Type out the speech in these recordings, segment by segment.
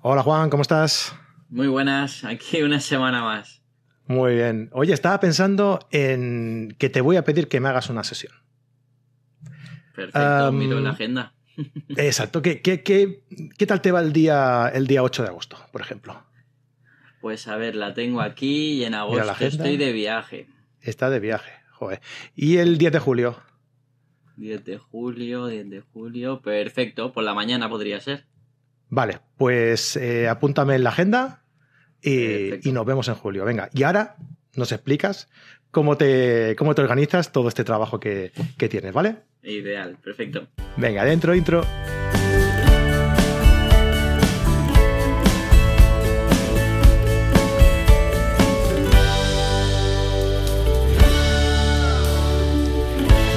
Hola Juan, ¿cómo estás? Muy buenas, aquí una semana más. Muy bien. Oye, estaba pensando en que te voy a pedir que me hagas una sesión. Perfecto, miro la agenda. Exacto. ¿Qué, qué, qué, qué tal te va el día, el día 8 de agosto, por ejemplo? Pues a ver, la tengo aquí y en agosto estoy de viaje. Está de viaje, joder. ¿Y el 10 de julio? 10 de julio, 10 de julio, perfecto. Por la mañana podría ser. Vale, pues eh, apúntame en la agenda y, nos vemos en julio. Venga, y ahora nos explicas cómo te, cómo te organizas todo este trabajo que, que tienes, ¿vale? Ideal, perfecto. Venga, dentro, intro.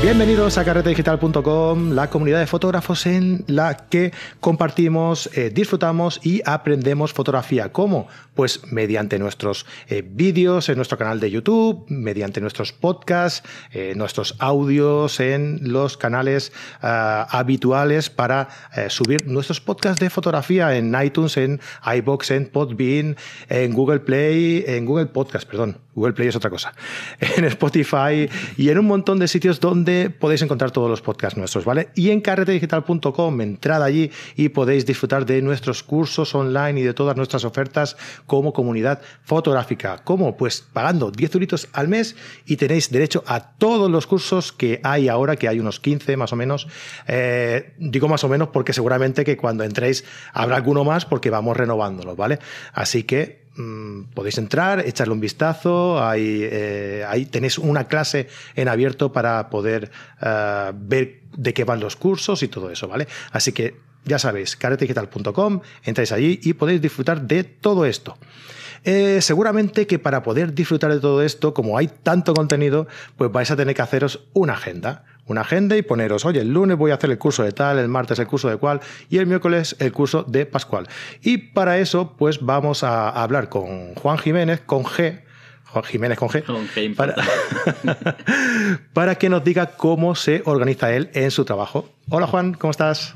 Bienvenidos a carretedigital.com, la comunidad de fotógrafos en la que compartimos, eh, disfrutamos y aprendemos fotografía. ¿Cómo? Pues mediante nuestros eh, vídeos en nuestro canal de YouTube, mediante nuestros podcasts, eh, nuestros audios en los canales ah, habituales para subir nuestros podcasts de fotografía en iTunes, en iBox, en Podbean, en Google Play, en Google Podcast, perdón. Google Play es otra cosa. En Spotify y en un montón de sitios donde podéis encontrar todos los podcasts nuestros, ¿vale? Y en carretedigital.com, entrad allí y podéis disfrutar de nuestros cursos online y de todas nuestras ofertas como comunidad fotográfica. ¿Cómo? Pues pagando 10 euritos al mes y tenéis derecho a todos los cursos que hay ahora, que hay unos 15 más o menos. Eh, digo más o menos porque seguramente que cuando entréis habrá alguno más porque vamos renovándolos, ¿vale? Así que Mm, podéis entrar, echarle un vistazo, ahí, eh, ahí, tenéis una clase en abierto para poder eh, ver de qué van los cursos y todo eso, ¿vale? Así que ya sabéis, caretedigital.com, entráis allí y podéis disfrutar de todo esto. Eh, seguramente que para poder disfrutar de todo esto, como hay tanto contenido, pues vais a tener que haceros una agenda una agenda y poneros, oye, el lunes voy a hacer el curso de tal, el martes el curso de cual y el miércoles el curso de Pascual. Y para eso, pues vamos a hablar con Juan Jiménez, con G, Juan Jiménez con G, con G para, para que nos diga cómo se organiza él en su trabajo. Hola Juan, ¿cómo estás?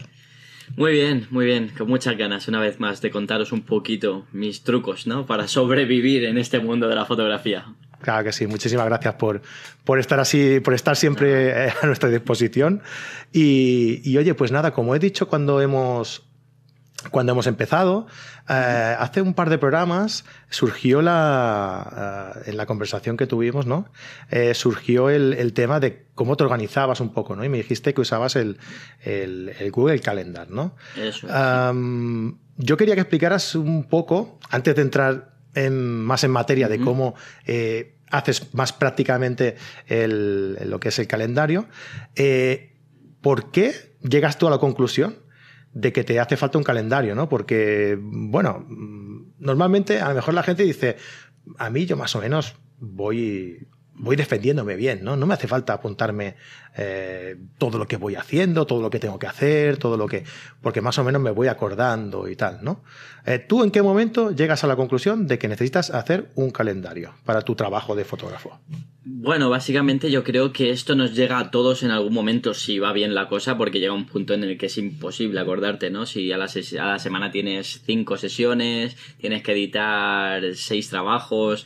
Muy bien, muy bien, con muchas ganas una vez más de contaros un poquito mis trucos, ¿no? Para sobrevivir en este mundo de la fotografía. Claro que sí, muchísimas gracias por, por estar así, por estar siempre eh, a nuestra disposición. Y, oye, pues nada, como he dicho cuando hemos, cuando hemos empezado, eh, hace un par de programas surgió la, eh, en la conversación que tuvimos, ¿no? surgió el, tema de cómo te organizabas un poco, ¿no? Y me dijiste que usabas el, el, Google Calendar, ¿no? Eso. yo quería que explicaras un poco, antes de entrar en, más en materia de cómo haces más prácticamente lo que es el calendario, eh, ¿por qué llegas tú a la conclusión de que te hace falta un calendario? ¿no? Porque, bueno, normalmente a lo mejor la gente dice, a mí yo más o menos voy voy defendiéndome bien, ¿no? No me hace falta apuntarme eh, todo lo que voy haciendo, todo lo que tengo que hacer, todo lo que. porque más o menos me voy acordando y tal, ¿no? Eh, ¿Tú en qué momento llegas a la conclusión de que necesitas hacer un calendario para tu trabajo de fotógrafo? Bueno, básicamente yo creo que esto nos llega a todos en algún momento si va bien la cosa, porque llega un punto en el que es imposible acordarte, ¿no? Si a la, a la semana tienes cinco sesiones, tienes que editar seis trabajos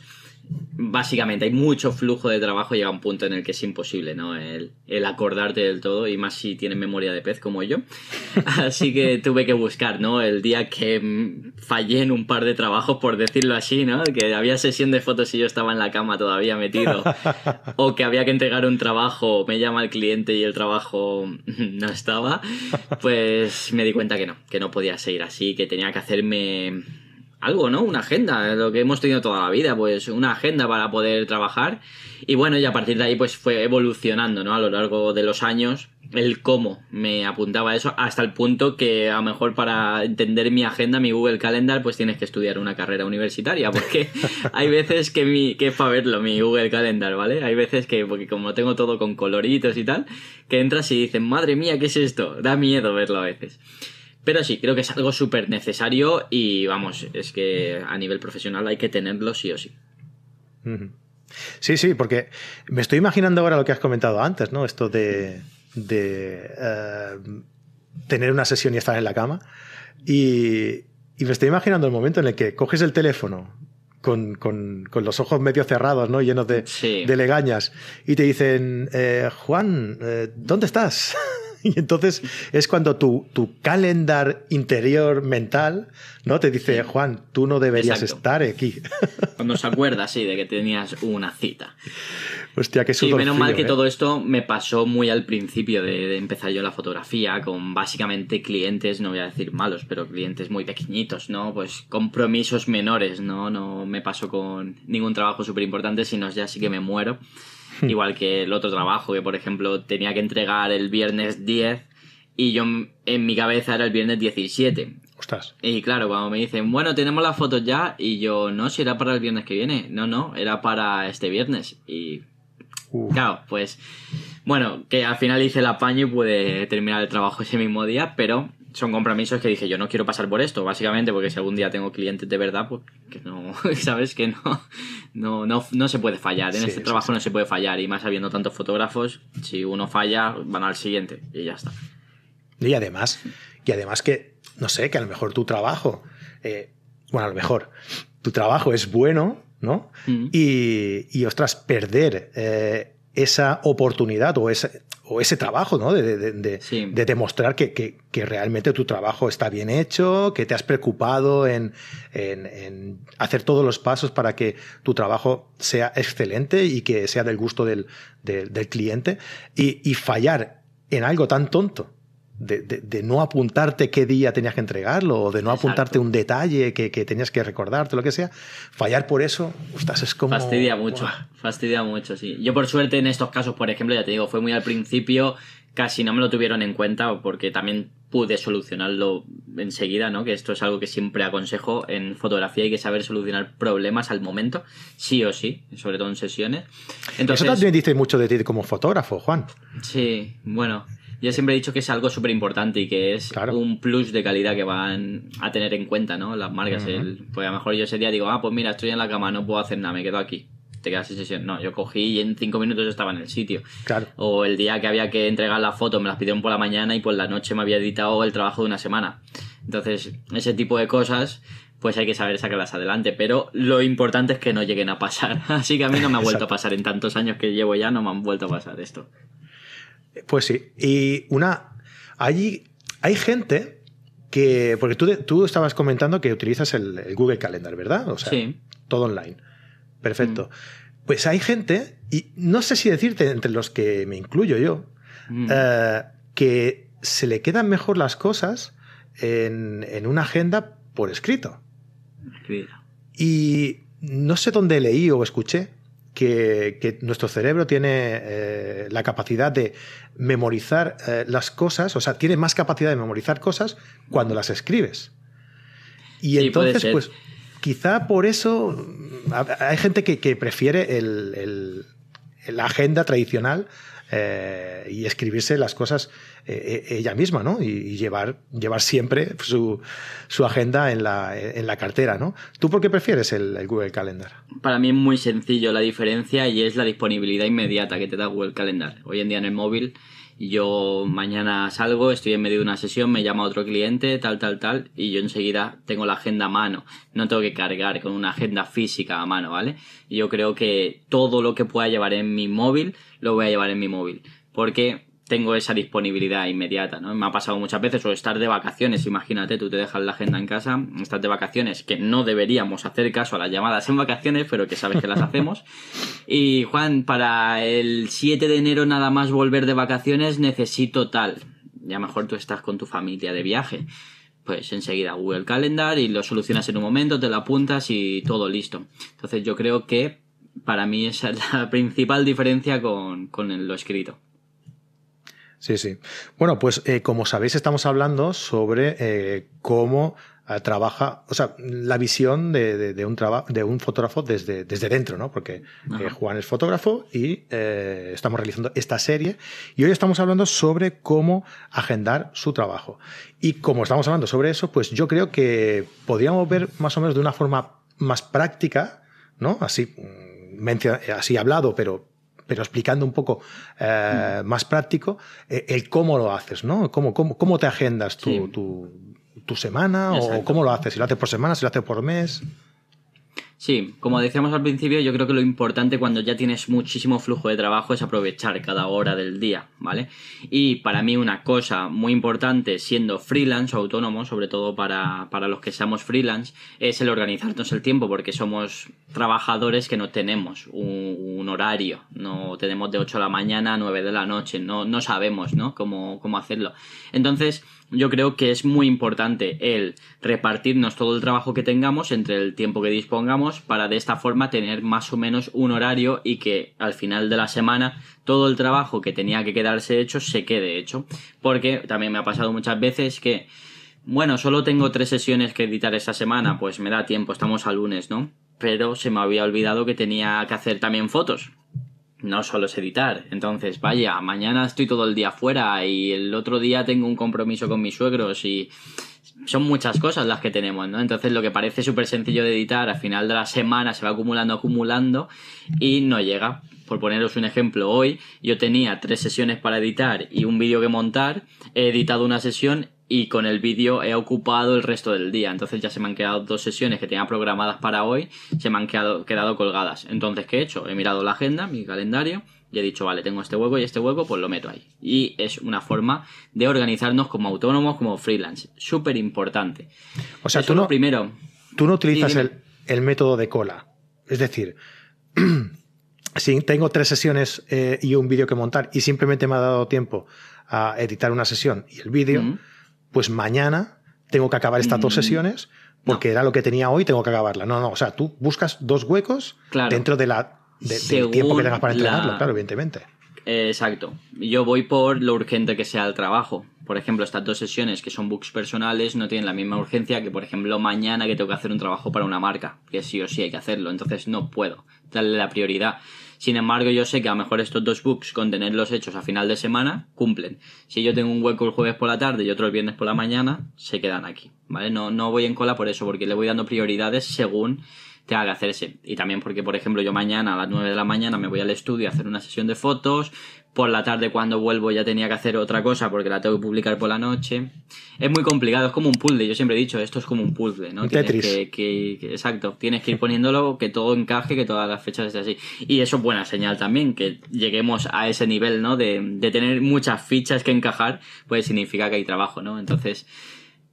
básicamente hay mucho flujo de trabajo, llega un punto en el que es imposible, ¿no? El, acordarte del todo, y más si tienes memoria de pez como yo. Así que tuve que buscar, ¿no? El día que fallé en un par de trabajos, por decirlo así, ¿no? Que había sesión de fotos y yo estaba en la cama todavía metido. o que había que entregar un trabajo, me llama el cliente y el trabajo no estaba. Pues me di cuenta que no, que no podía seguir así, que tenía que hacerme algo, ¿no? Una agenda, lo que hemos tenido toda la vida, pues una agenda para poder trabajar. Y bueno, y a partir de ahí pues fue evolucionando, ¿no? A lo largo de los años, el cómo me apuntaba eso, hasta el punto que a lo mejor para entender mi agenda, mi Google Calendar, pues tienes que estudiar una carrera universitaria, porque hay veces que mi, que es para verlo, mi Google Calendar, ¿vale? Hay veces que, porque como tengo todo con coloritos y tal, que entras y dices, madre mía, ¿qué es esto? Da miedo verlo a veces. Pero sí, creo que es algo súper necesario y vamos, es que a nivel profesional hay que tenerlo sí o sí. Sí, sí, porque me estoy imaginando ahora lo que has comentado antes, ¿no? Esto de, de eh, tener una sesión y estar en la cama. Y, Y me estoy imaginando el momento en el que coges el teléfono con, con, con los ojos medio cerrados, ¿no? Llenos de, Sí. de legañas. Y te dicen, eh, Juan, eh, ¿dónde estás? Y entonces es cuando tu, tu calendar interior mental, ¿no? Te dice, Juan, tú no deberías Exacto. estar aquí. Cuando se acuerda, sí, de que tenías una cita. Hostia, qué Sí, sudor menos mal que ¿eh? todo esto me pasó muy al principio de, de empezar yo la fotografía, con básicamente clientes, no voy a decir malos, pero clientes muy pequeñitos, ¿no? Pues compromisos menores, ¿no? No me pasó con ningún trabajo súper importante, sino ya sí que me muero. Hmm. Igual que el otro trabajo, que por ejemplo tenía que entregar el viernes 10 y yo en mi cabeza era el viernes 17. Ostras. Y claro, cuando me dicen, bueno, tenemos las fotos ya, y yo, no, si era para el viernes que viene. No, no, era para este viernes. Y Uf. claro, pues, bueno, que al final hice el apaño y pude terminar el trabajo ese mismo día, pero son compromisos que dije, yo no quiero pasar por esto, básicamente, porque si algún día tengo clientes de verdad, pues que no, sabes que no, no, no, no se puede fallar. En Sí, este trabajo sí. no se puede fallar, y más habiendo tantos fotógrafos, si uno falla, van al siguiente, y ya está. Y además, y además que, no sé, que a lo mejor tu trabajo, eh, bueno, a lo mejor tu trabajo es bueno, ¿no? Mm. Y, y, ostras, perder eh, esa oportunidad o ese, o ese trabajo, ¿no? De, de- de- Sí. de demostrar que, que- que realmente tu trabajo está bien hecho, que te has preocupado en, en- en hacer todos los pasos para que tu trabajo sea excelente y que sea del gusto del, del- del cliente. Y, y fallar en algo tan tonto. De, de- de no apuntarte qué día tenías que entregarlo, o de no Exacto. apuntarte un detalle que, que tenías que recordarte, lo que sea, fallar por eso, ostras, es como. Fastidia mucho, fastidia mucho, sí. Yo por suerte en estos casos, por ejemplo, ya te digo, fue muy al principio, casi no me lo tuvieron en cuenta porque también pude solucionarlo enseguida, ¿no? Que esto es algo que siempre aconsejo en fotografía, hay que saber solucionar problemas al momento, sí o sí, sobre todo en sesiones. Entonces, Eso también dice mucho de ti como fotógrafo, Juan. Sí, bueno, yo siempre he dicho que es algo súper importante y que es Claro. un plus de calidad que van a tener en cuenta, ¿no? Las marcas. El- pues a lo mejor yo ese día digo, ah, pues mira, estoy en la cama, no puedo hacer nada, me quedo aquí. Te quedas sin sesión. No, yo cogí y en cinco minutos estaba en el sitio. Claro. O el día que había que entregar las fotos me las pidieron por la mañana y por la noche me había editado el trabajo de una semana. Entonces, ese tipo de cosas, pues hay que saber sacarlas adelante. Pero lo importante es que no lleguen a pasar. Así que a mí no me ha vuelto Exacto. a pasar. En tantos años que llevo ya no me han vuelto a pasar esto. Pues sí. Y una. Allí hay gente que. Porque tú, tú estabas comentando que utilizas el, el Google Calendar, ¿verdad? O sea, Sí. todo online. Perfecto. Pues hay gente, y no sé si decirte entre los que me incluyo yo, Mm. eh, que se le quedan mejor las cosas en, en una agenda por escrito. Escribirlo. Y no sé dónde leí o escuché que, que nuestro cerebro tiene eh, la capacidad de memorizar eh, las cosas, o sea, tiene más capacidad de memorizar cosas cuando las escribes. Y Sí, entonces, pues, quizá por eso mm, ha- hay gente que, que prefiere el- el- la agenda tradicional eh, y escribirse las cosas eh, eh, ella misma, ¿no? Y, llevar, llevar siempre su, su agenda en la, en la cartera, ¿no? ¿Tú por qué prefieres el, el Google Calendar? Para mí es muy sencillo la diferencia y es la disponibilidad inmediata que te da Google Calendar. Hoy en día en el móvil yo mañana salgo, estoy en medio de una sesión, me llama otro cliente, tal, tal, tal, y yo enseguida tengo la agenda a mano. No tengo que cargar con una agenda física a mano, ¿vale? Yo creo que todo lo que pueda llevar en mi móvil, lo voy a llevar en mi móvil. Porque tengo esa disponibilidad inmediata, ¿no? Me ha pasado muchas veces o estar de vacaciones, imagínate, tú te dejas la agenda en casa, estás de vacaciones, que no deberíamos hacer caso a las llamadas en vacaciones, pero que sabes que las hacemos. Y Juan, para el 7 de enero nada más volver de vacaciones necesito tal. Ya mejor tú estás con tu familia de viaje. Pues enseguida Google Calendar y lo solucionas en un momento, te lo apuntas y todo listo. Entonces yo creo que para mí esa es la principal diferencia con, con lo escrito. Sí, sí. Bueno, pues eh, como sabéis, estamos hablando sobre eh, cómo eh, trabaja, o sea, la visión de, de- de un, traba- de un fotógrafo desde, desde dentro, ¿no? Porque. Juan es fotógrafo y estamos realizando esta serie y hoy estamos hablando sobre cómo agendar su trabajo. Y como estamos hablando sobre eso, pues yo creo que podríamos ver más o menos de una forma más práctica, ¿no? Así, mm, así hablado, pero pero explicando un poco eh, más práctico eh, el cómo lo haces, ¿no? Cómo, cómo, cómo te agendas tu, Sí. tu- tu semana o cómo lo haces, si lo haces por semana, si lo haces por mes. Sí, como decíamos al principio, yo creo que lo importante cuando ya tienes muchísimo flujo de trabajo es aprovechar cada hora del día, ¿vale? Y para mí una cosa muy importante siendo freelance o autónomo, sobre todo para, los que seamos freelance, es el organizarnos el tiempo porque somos trabajadores que no tenemos un, horario, no tenemos de 8 de la mañana a 9 de la noche, no, no sabemos, ¿no? Cómo, cómo hacerlo. Entonces, yo creo que es muy importante el repartirnos todo el trabajo que tengamos entre el tiempo que dispongamos para de esta forma tener más o menos un horario y que al final de la semana todo el trabajo que tenía que quedarse hecho se quede hecho. Porque también me ha pasado muchas veces que, bueno, solo tengo tres sesiones que editar esta semana, pues me da tiempo, estamos a lunes, ¿no? Pero se me había olvidado que tenía que hacer también fotos no solo es editar. Entonces, vaya, mañana estoy todo el día fuera y el otro día tengo un compromiso con mis suegros y son muchas cosas las que tenemos, ¿no? Entonces lo que parece súper sencillo de editar, al final de la semana se va acumulando, acumulando y no llega. Por poneros un ejemplo, hoy yo tenía tres sesiones para editar y un vídeo que montar, he editado una sesión y con el vídeo he ocupado el resto del día. Entonces ya se me han quedado dos sesiones que tenía programadas para hoy, se me han quedado, quedado colgadas. Entonces, ¿qué he hecho? He mirado la agenda, mi calendario, y he dicho, vale, tengo este hueco y este hueco, pues lo meto ahí. Y es una forma de organizarnos como autónomos, como freelance. Súper importante. O sea, tú no, primero, tú no utilizas el, método de cola. Es decir, si tengo tres sesiones eh, y un vídeo que montar y simplemente me ha dado tiempo a editar una sesión y el vídeo, pues mañana tengo que acabar estas dos mm. sesiones porque era lo que tenía hoy, tengo que acabarla. No, no, o sea, tú buscas dos huecos dentro de la, del tiempo que tengas para entregarlo, claro, evidentemente. exacto. Yo voy por lo urgente que sea el trabajo. Por ejemplo, estas dos sesiones que son books personales no tienen la misma urgencia que, por ejemplo, mañana que tengo que hacer un trabajo para una marca, que sí o sí hay que hacerlo. Entonces no puedo darle la prioridad. Sin embargo, yo sé que a lo mejor estos dos books, con tenerlos hechos a final de semana, cumplen. Si yo tengo un hueco el jueves por la tarde y otro el viernes por la mañana, se quedan aquí. ¿Vale? No, no voy en cola por eso, porque le voy dando prioridades según tenga que hacerse. Y también porque, por ejemplo, yo mañana a las 9 de la mañana me voy al estudio a hacer una sesión de fotos, por la tarde cuando vuelvo ya tenía que hacer otra cosa porque la tengo que publicar por la noche. Es muy complicado, es como un puzzle, yo siempre he dicho, esto es como un puzzle, ¿no? Tetris. Que, exacto, tienes que ir poniéndolo, que todo encaje, que todas las fechas estén así. Y eso es buena señal también, que lleguemos a ese nivel, ¿no? De, de tener muchas fichas que encajar, pues significa que hay trabajo, ¿no? Entonces,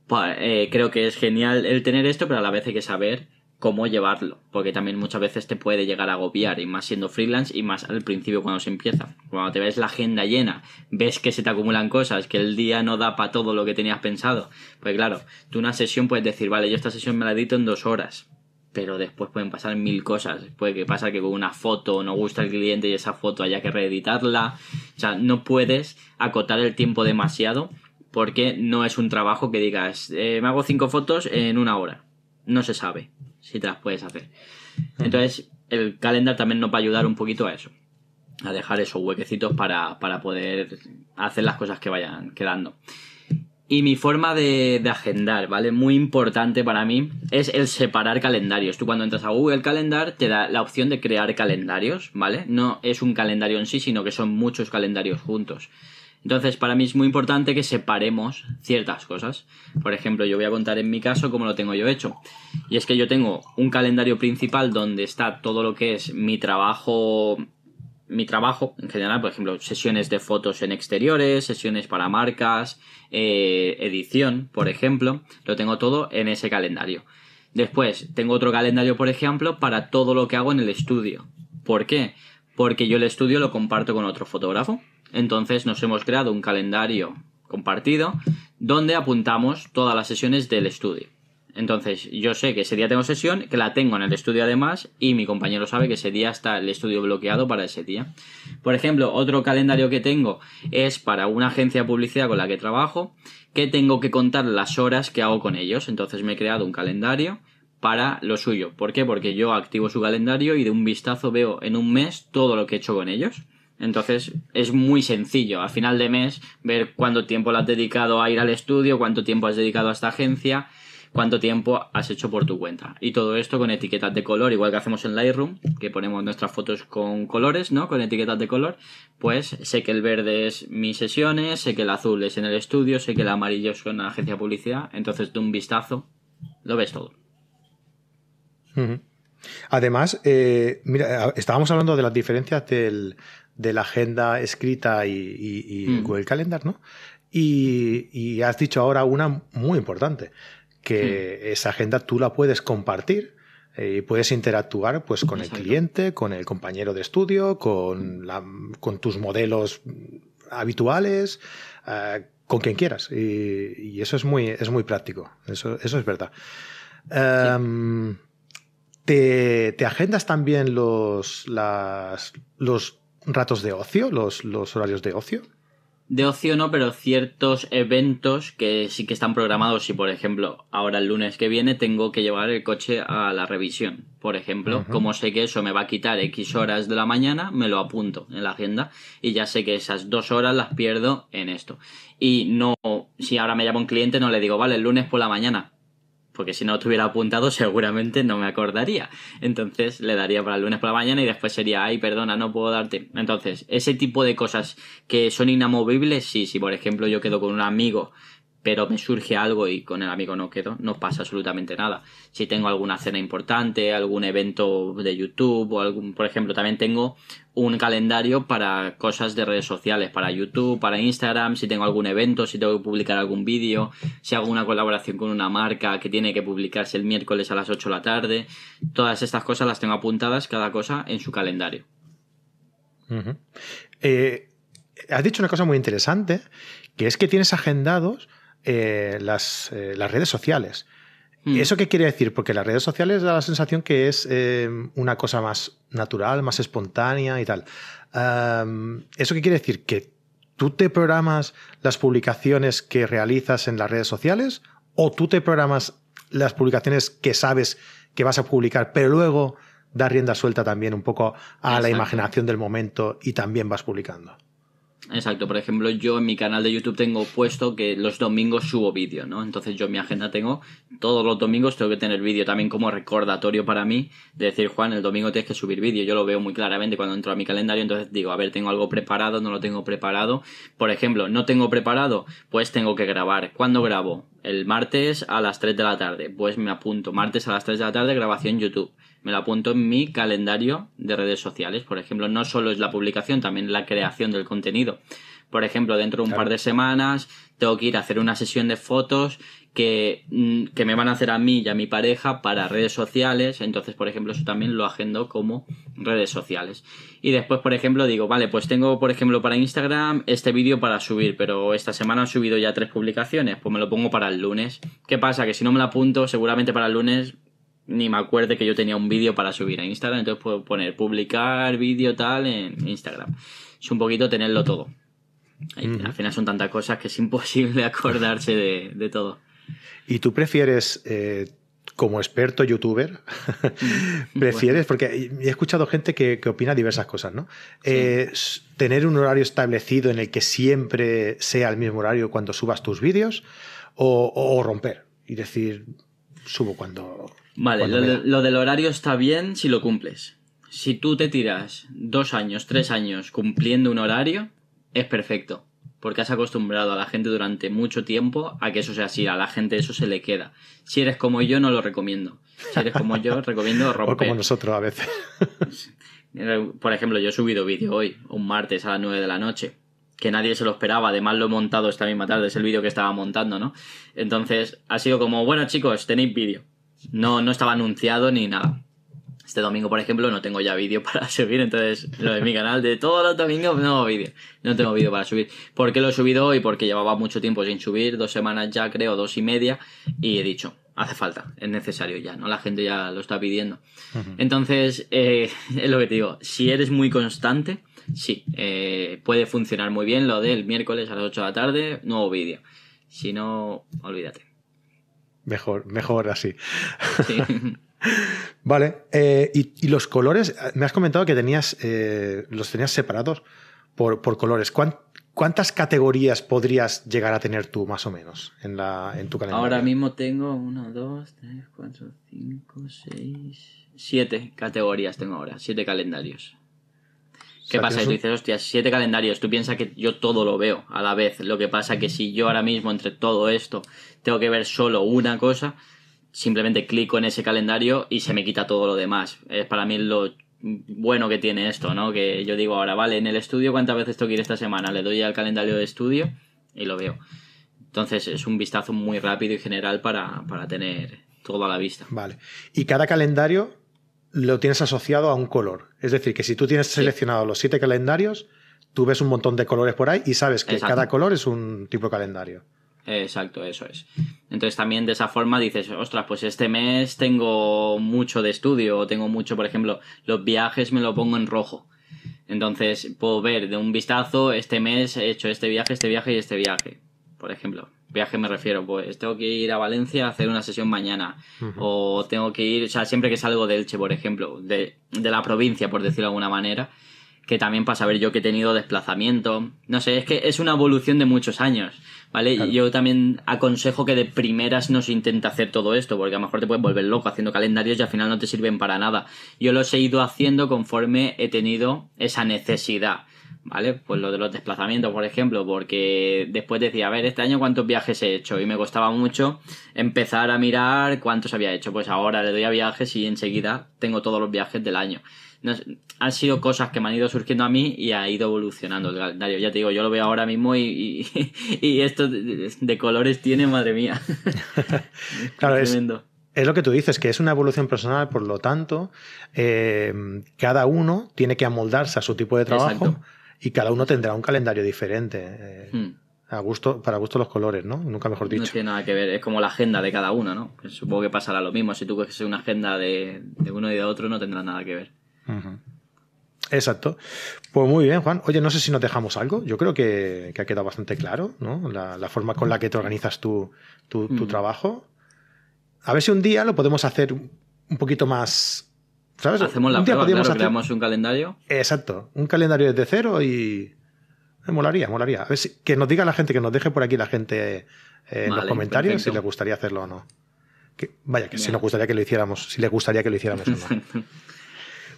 pues, eh, creo que es genial el tener esto, pero a la vez hay que saber cómo llevarlo, porque también muchas veces te puede llegar a agobiar, y más siendo freelance y más al principio cuando se empieza. Cuando te ves la agenda llena, ves que se te acumulan cosas, que el día no da para todo lo que tenías pensado, pues claro, tú una sesión puedes decir, vale, yo esta sesión me la edito en dos horas, pero después pueden pasar mil cosas. Puede que pasa que con una foto no gusta el cliente y esa foto haya que reeditarla. O sea, no puedes acotar el tiempo demasiado porque no es un trabajo que digas, eh, me hago cinco fotos en una hora. No se sabe si te las puedes hacer. Entonces, el calendar también nos va a ayudar un poquito a eso. A dejar esos huequecitos para, poder hacer las cosas que vayan quedando. Y mi forma de, agendar, ¿vale? Muy importante para mí es el separar calendarios. Tú cuando entras a Google Calendar te da la opción de crear calendarios, ¿vale? No es un calendario en sí, sino que son muchos calendarios juntos. Entonces, para mí es muy importante que separemos ciertas cosas. Por ejemplo, yo voy a contar en mi caso cómo lo tengo yo hecho. Y es que yo tengo un calendario principal donde está todo lo que es mi trabajo mi trabajo en general, por ejemplo, sesiones de fotos en exteriores, sesiones para marcas, eh, edición, por ejemplo, lo tengo todo en ese calendario. Después, tengo otro calendario, por ejemplo, para todo lo que hago en el estudio. ¿Por qué? Porque yo el estudio lo comparto con otro fotógrafo. Entonces nos hemos creado un calendario compartido donde apuntamos todas las sesiones del estudio. Entonces yo sé que ese día tengo sesión, que la tengo en el estudio además y mi compañero sabe que ese día está el estudio bloqueado para ese día. Por ejemplo, otro calendario que tengo es para una agencia de publicidad con la que trabajo, que tengo que contar las horas que hago con ellos. Entonces me he creado un calendario para lo suyo. ¿Por qué? Porque yo activo su calendario y de un vistazo veo en un mes todo lo que he hecho con ellos. Entonces es muy sencillo a final de mes ver cuánto tiempo le has dedicado a ir al estudio, cuánto tiempo has dedicado a esta agencia, cuánto tiempo has hecho por tu cuenta. Y todo esto con etiquetas de color, igual que hacemos en Lightroom, que ponemos nuestras fotos con colores, ¿no? Con etiquetas de color. Pues sé que el verde es mis sesiones, sé que el azul es en el estudio, sé que el amarillo es con la agencia de publicidad. Entonces, de un vistazo, lo ves todo. Además, eh, mira, estábamos hablando de las diferencias de la agenda escrita y, mm. Google Calendar, ¿no? Y, has dicho ahora una muy importante, que mm. esa agenda tú la puedes compartir eh, y puedes interactuar pues, con el cliente, con el compañero de estudio, con, con tus modelos habituales, eh, con quien quieras. Y, eso es muy, es muy práctico, eso, eso es verdad. Em, ¿Te, agendas también los, los ratos de ocio, los, los horarios de ocio? De ocio no, pero ciertos eventos que sí que están programados. Y por ejemplo, ahora el lunes que viene tengo que llevar el coche a la revisión. Por ejemplo, como sé que eso me va a quitar X horas de la mañana, me lo apunto en la agenda y ya sé que esas dos horas las pierdo en esto. Y no, si ahora me llama un cliente, no le digo, vale, el lunes por la mañana porque si no tuviera apuntado seguramente no me acordaría. Entonces le daría para el lunes por la mañana y después sería, ay, perdona, no puedo darte. Entonces, ese tipo de cosas que son inamovibles, sí, si por ejemplo yo quedo con un amigo pero me surge algo y con el amigo no quedo, no pasa absolutamente nada. Si tengo alguna cena importante, algún evento de YouTube o algún, por ejemplo, también tengo un calendario para cosas de redes sociales, para YouTube, para Instagram, si tengo algún evento, si tengo que publicar algún vídeo, si hago una colaboración con una marca que tiene que publicarse el miércoles a las 8 de la tarde, todas estas cosas las tengo apuntadas, cada cosa en su calendario. Eh, has dicho una cosa muy interesante, que es que tienes agendados eh, las, eh, las, redes sociales. ¿Y mm. ¿Eso qué quiere decir? Porque las redes sociales da la sensación que es eh, una cosa más natural, más espontánea y tal. ¿Eso qué quiere decir? ¿Que tú te programas las publicaciones que realizas en las redes sociales o tú te programas las publicaciones que sabes que vas a publicar, pero luego das rienda suelta también un poco a la imaginación del momento y también vas publicando? Exacto, por ejemplo, yo en mi canal de YouTube tengo puesto que los domingos subo vídeo, ¿no? Entonces yo mi agenda tengo, todos los domingos tengo que tener vídeo también como recordatorio para mí, de decir, Juan, el domingo tienes que subir vídeo. Yo lo veo muy claramente cuando entro a mi calendario, entonces digo, a ver, tengo algo preparado, no lo tengo preparado. Por ejemplo, no tengo preparado, pues tengo que grabar. ¿Cuándo grabo? El martes a las 3 de la tarde, pues me apunto. Martes a las 3 de la tarde, grabación YouTube me lo apunto en mi calendario de redes sociales. Por ejemplo, no solo es la publicación, también la creación del contenido. Por ejemplo, dentro de un par de semanas tengo que ir a hacer una sesión de fotos que, mm, que, me van a hacer a mí y a mi pareja para redes sociales. Entonces, por ejemplo, eso también lo agendo como redes sociales. Y después, por ejemplo, digo, vale, pues tengo, por ejemplo, para Instagram este vídeo para subir, pero esta semana he subido ya tres publicaciones, pues me lo pongo para el lunes. ¿Qué pasa? Que si no me lo apunto, seguramente para el lunes ni me acuerde que yo tenía un vídeo para subir a Instagram, entonces puedo poner publicar vídeo tal en Instagram. Es un poquito tenerlo todo. Al final son tantas cosas que es imposible acordarse de, todo. ¿Y tú prefieres, eh, como experto youtuber, prefieres, porque he escuchado gente que, opina diversas cosas, ¿no? Eh, tener un horario establecido en el que siempre sea el mismo horario cuando subas tus vídeos o romper y decir, subo cuando Vale, lo, del horario está bien si lo cumples. Si tú te tiras dos años, tres años cumpliendo un horario, es perfecto. Porque has acostumbrado a la gente durante mucho tiempo a que eso sea así. A la gente eso se le queda. Si eres como yo, no lo recomiendo. Si eres como yo, recomiendo romper. O como nosotros a veces. Por ejemplo, yo he subido vídeo hoy, un martes a las 9 de la noche que nadie se lo esperaba, además lo he montado esta misma tarde, es el vídeo que estaba montando, ¿no? Entonces ha sido como, bueno chicos, tenéis vídeo. No, no estaba anunciado ni nada. Este domingo, por ejemplo, no tengo ya vídeo para subir, entonces lo de mi canal de todos los domingos no vídeo. No tengo vídeo para subir. ¿Por qué lo he subido hoy? Porque llevaba mucho tiempo sin subir, dos semanas ya creo, dos y media, y he dicho, hace falta, es necesario ya, ¿no? La gente ya lo está pidiendo. Entonces, eh, es lo que te digo, si eres muy constante, sí, eh, puede funcionar muy bien lo del miércoles a las 8 de la tarde, nuevo vídeo. Si no, olvídate. Mejor, mejor así. vale. Eh, y, los colores, me has comentado que tenías, eh, los tenías separados por, colores. ¿Cuántas categorías podrías llegar a tener tú, más o menos, en, la, en tu calendario? Ahora mismo tengo 1, 2, 3, 4, 5, 6, 7 categorías tengo ahora, 7 calendarios. ¿Qué pasa? Y tú dices, hostia, 7 calendarios, tú piensas que yo todo lo veo a la vez. Lo que pasa que si yo ahora mismo entre todo esto tengo que ver solo una cosa, simplemente clico en ese calendario y se me quita todo lo demás. Es para mí lo bueno que tiene esto, ¿no? Que yo digo ahora, vale, en el estudio, ¿cuántas veces tengo que ir esta semana? Le doy al calendario de estudio y lo veo. Entonces es un vistazo muy rápido y general para, tener todo a la vista. Vale. Y cada calendario lo tienes asociado a un color. Es decir, que si tú tienes seleccionado los siete calendarios, tú ves un montón de colores por ahí y sabes que cada color es un tipo de calendario. Exacto, eso es. Entonces también de esa forma dices, ostras, pues este mes tengo mucho de estudio, o tengo mucho, por ejemplo, los viajes me lo pongo en rojo. Entonces puedo ver de un vistazo, este mes he hecho este viaje, este viaje y este viaje. Por ejemplo, viaje me refiero, pues tengo que ir a Valencia a hacer una sesión mañana. O tengo que ir, o sea, siempre que salgo de Elche, por ejemplo, de, de la provincia, por decirlo de alguna manera, que también para saber yo que he tenido desplazamiento. No sé, es que es una evolución de muchos años. ¿vale? Yo también aconsejo que de primeras no se intente hacer todo esto, porque a lo mejor te puedes volver loco haciendo calendarios y al final no te sirven para nada. Yo los he ido haciendo conforme he tenido esa necesidad. ¿Vale? Pues lo de los desplazamientos, por ejemplo, porque después decía, a ver, este año cuántos viajes he hecho y me costaba mucho empezar a mirar cuántos había hecho. Pues ahora le doy a viajes y enseguida tengo todos los viajes del año han sido cosas que me han ido surgiendo a mí y ha ido evolucionando el calendario. Ya te digo, yo lo veo ahora mismo y, esto de, colores tiene, madre mía. claro, es, es, lo que tú dices, que es una evolución personal, por lo tanto, eh, cada uno tiene que amoldarse a su tipo de trabajo y cada uno tendrá un calendario diferente. Eh, hmm. A gusto, para gusto los colores, ¿no? Nunca mejor dicho. No tiene nada que ver, es como la agenda de cada uno, ¿no? supongo que pasará lo mismo. Si tú coges una agenda de, de uno y de otro, no tendrá nada que ver. Exacto. Pues muy bien, Juan. Oye, no sé si nos dejamos algo. Yo creo que, ha quedado bastante claro, ¿no? La, forma con la que te organizas tu, mm. trabajo. A ver si un día lo podemos hacer un poquito más. ¿Sabes? Hacemos la un día prueba, claro, creamos un calendario. Exacto. Un calendario desde cero y. Me molaría, molaría. A ver si, que nos diga la gente, que nos deje por aquí la gente eh, en los comentarios si le gustaría hacerlo o no. Que, vaya, que si nos gustaría que lo hiciéramos, si le gustaría que lo hiciéramos o no.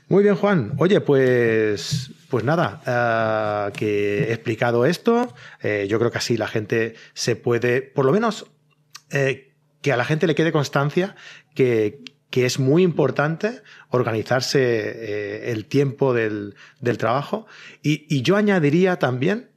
Muy bien, Juan. Oye, pues, pues nada, eh, que he explicado esto. Eh, yo creo que así la gente se puede, por lo menos, eh, que a la gente le quede constancia que, es muy importante organizarse el tiempo del, trabajo. Y, yo añadiría también,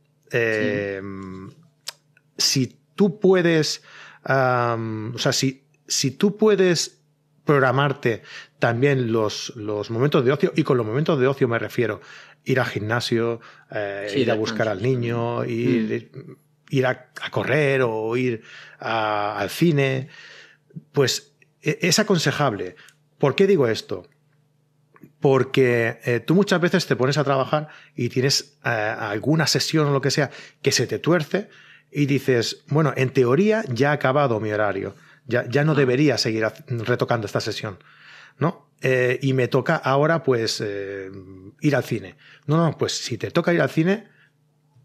si tú puedes, o sea, si, si tú puedes programarte también los, los, momentos de ocio, y con los momentos de ocio me refiero ir al gimnasio, eh, ir a buscar al niño, ir, mm. ir a, correr o ir al cine, pues es aconsejable. ¿Por qué digo esto? Porque eh, tú muchas veces te pones a trabajar y tienes eh, alguna sesión o lo que sea que se te tuerce y dices, bueno, en teoría ya ha acabado mi horario ya, ya no debería seguir retocando esta sesión. ¿no? Eh, y me toca ahora, pues, ir al cine. No, no, pues si te toca ir al cine,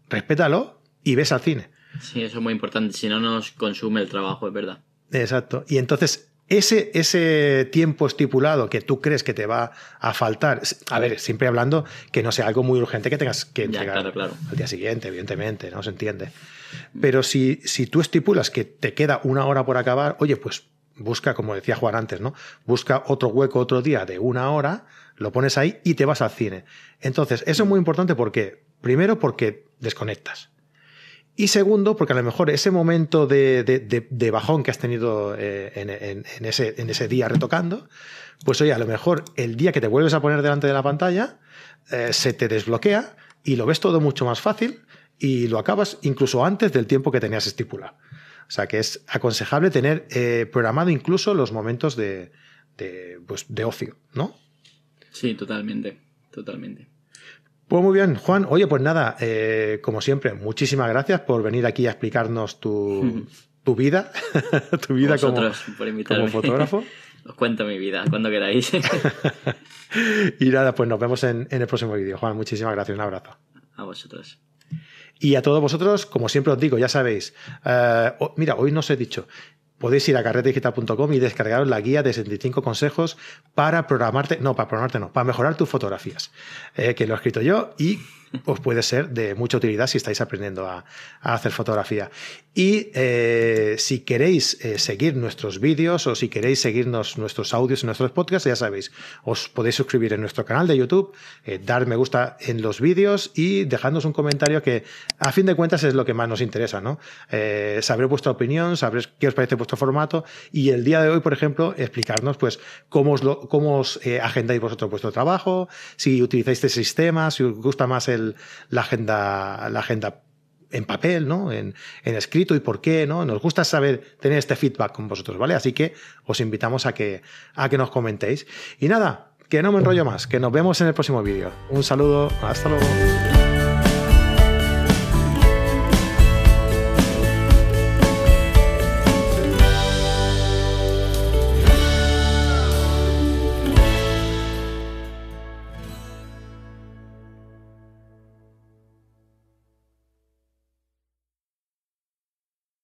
respétalo y ves al cine. Sí, eso es muy importante. Si no, nos consume el trabajo, es verdad. Exacto. Y entonces, ese, ese tiempo estipulado que tú crees que te va a faltar, a ver, siempre hablando que no sea algo muy urgente que tengas que entregar al día siguiente, evidentemente, ¿no? Se entiende. Pero si, si tú estipulas que te queda una hora por acabar, oye, pues busca, como decía Juan antes, ¿no? Busca otro hueco otro día de una hora, lo pones ahí y te vas al cine. Entonces, eso es muy importante porque, primero, porque desconectas. Y segundo, porque a lo mejor ese momento de, bajón que has tenido eh, en, ese, en, ese, día retocando, pues oye, a lo mejor el día que te vuelves a poner delante de la pantalla, eh, se te desbloquea y lo ves todo mucho más fácil y lo acabas incluso antes del tiempo que tenías estipulado. O sea que es aconsejable tener eh, programado incluso los momentos de, de, pues, de ocio, ¿no? Sí, totalmente, totalmente. Pues muy bien, Juan. Oye, pues nada, eh, como siempre, muchísimas gracias por venir aquí a explicarnos tu, tu vida, tu vida como, como, fotógrafo. Os cuento mi vida cuando queráis. y nada, pues nos vemos en, en el próximo vídeo. Juan, muchísimas gracias. Un abrazo. A vosotros. Y a todos vosotros, como siempre os digo, ya sabéis, eh, mira, hoy no os he dicho, podéis ir a carretedigital.com y descargaros la guía de 65 consejos para programarte, no, para programarte no, para mejorar tus fotografías, eh, que lo he escrito yo y os puede ser de mucha utilidad si estáis aprendiendo a, hacer fotografía. Y eh, si queréis eh, seguir nuestros vídeos o si queréis seguirnos nuestros audios en nuestros podcasts, ya sabéis, os podéis suscribir en nuestro canal de YouTube, eh, dar me gusta en los vídeos y dejadnos un comentario que a fin de cuentas es lo que más nos interesa, ¿no? saber vuestra opinión, saber qué os parece vuestro formato y el día de hoy, por ejemplo, explicarnos pues cómo os, cómo os agendáis vosotros vuestro trabajo, si utilizáis este sistema, si os gusta más el la agenda, la agenda en papel, ¿no? En, escrito y por qué, ¿no? Nos gusta saber tener este feedback con vosotros, ¿vale? Así que os invitamos a que, a que nos comentéis. Y nada, que no me enrollo más, que nos vemos en el próximo vídeo. Un saludo, hasta luego.